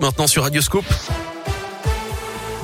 maintenant sur Radioscope.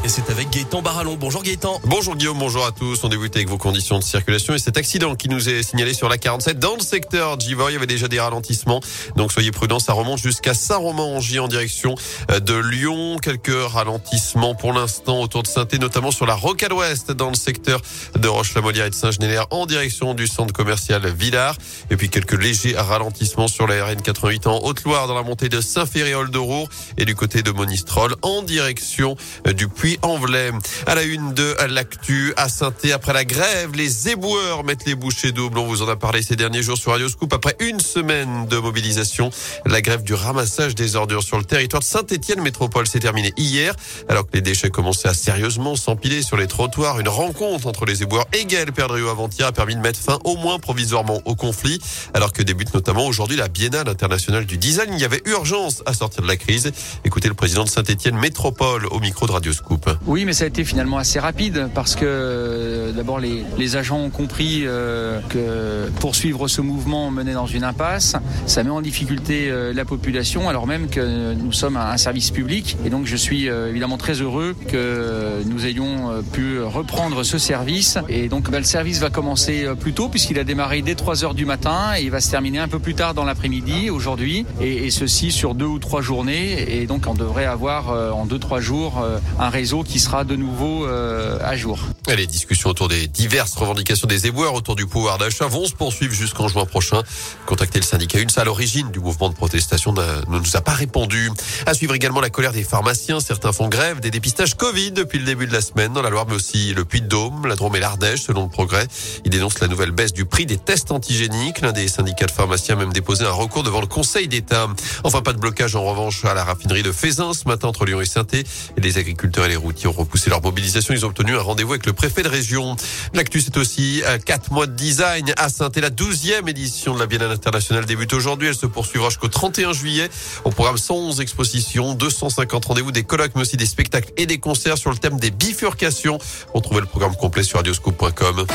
Et c'est avec Gaëtan Barallon. Bonjour Gaëtan. Bonjour Guillaume, bonjour à tous. On débute avec vos conditions de circulation et cet accident qui nous est signalé sur la 47 dans le secteur Givoy. Il y avait déjà des ralentissements. Donc soyez prudents, ça remonte jusqu'à Saint-Romain-en-Gy en direction euh, de Lyon. Quelques ralentissements pour l'instant autour de saint notamment sur la Rocade Ouest dans le secteur de Roche-la-Molière et de Saint-Genélaire en direction du centre commercial Villars. Et puis quelques légers ralentissements sur la RN 88 en Haute-Loire dans la montée de Saint-Féréol de Roure et du côté de Monistrol en direction euh, du Puy en-Velay. À la une de l'actu à saint après la grève, les éboueurs mettent les bouchées doubles. On vous en a parlé ces derniers jours sur Radio Scoop. Après une semaine de mobilisation, la grève du ramassage des ordures sur le territoire de Saint-Étienne Métropole s'est terminée hier, alors que les déchets commençaient à sérieusement s'empiler sur les trottoirs. Une rencontre entre les éboueurs et Gaël Perdriau avant-hier a permis de mettre fin au moins provisoirement au conflit, alors que débute notamment aujourd'hui la Biennale internationale du design. Il y avait urgence à sortir de la crise. Écoutez le président de Saint-Étienne Métropole au micro de Radio Scoop. Oui, mais ça a été finalement assez rapide parce que euh, d'abord les, agents ont compris euh, que poursuivre ce mouvement menait dans une impasse. Ça met en difficulté euh, la population alors même que nous sommes un, service public. Et donc je suis évidemment très heureux que nous ayons pu reprendre ce service. Et donc bah, le service va commencer plus tôt puisqu'il a démarré dès 3 heures du matin et il va se terminer un peu plus tard dans l'après-midi aujourd'hui. Et, et, ceci sur deux ou trois journées. Et donc on devrait avoir en deux trois jours un réseau qui sera de nouveau euh, à jour. Et les discussions autour des diverses revendications des éboueurs autour du pouvoir d'achat vont se poursuivre jusqu'en juin prochain. Contacter le syndicat UNSA à l'origine du mouvement de protestation ne nous a pas répondu. À suivre également la colère des pharmaciens. Certains font grève des dépistages Covid depuis le début de la semaine dans la Loire, mais aussi le Puy-de-Dôme, la Drôme et l'Ardèche, selon le progrès. Ils dénoncent la nouvelle baisse du prix des tests antigéniques. L'un des syndicats de pharmaciens a même déposé un recours devant le Conseil d'État. Enfin, pas de blocage en revanche à la raffinerie de Fézin ce matin entre Lyon et saint et les agriculteurs et les routiers ont repoussé leur mobilisation. Ils ont obtenu un rendez-vous avec le préfet de région. L'actu, c'est aussi euh, quatre mois de design à saint La douzième édition de la Biennale internationale débute aujourd'hui. Elle se poursuivra jusqu'au 31 juillet. Au programme 111 expositions, 250 rendez-vous, des colloques, mais aussi des spectacles et des concerts sur le thème des bifurcations. On trouve le programme complet sur radioscope.com.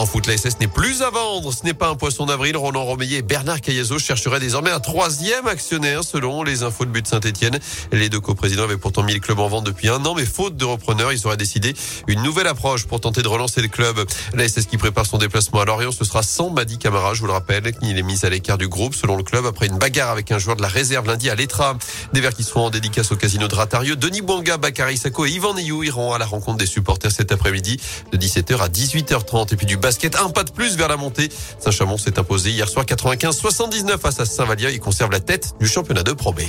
En foot, la SS n'est plus à vendre. Ce n'est pas un poisson d'avril. Roland Romeillet et Bernard Cayazo chercheraient désormais un troisième actionnaire selon les infos de but Saint-Etienne. Les deux coprésidents avaient pourtant mis le club en vente depuis un an, mais faute de repreneurs, ils auraient décidé une nouvelle approche pour tenter de relancer le club. La SS qui prépare son déplacement à Lorient, ce sera sans Madi Camara, je vous le rappelle, qui est mis à l'écart du groupe selon le club après une bagarre avec un joueur de la réserve lundi à l'Etra. Des Verts qui seront en dédicace au casino de Ratarieux. Denis Bouanga, Bakary Sako et Yvan Neyou iront à la rencontre des supporters cet après-midi de 17h à 18h30. Et puis du un pas de plus vers la montée. Saint-Chamond s'est imposé hier soir 95-79 face à Saint-Vallier. Il conserve la tête du championnat de Pro B.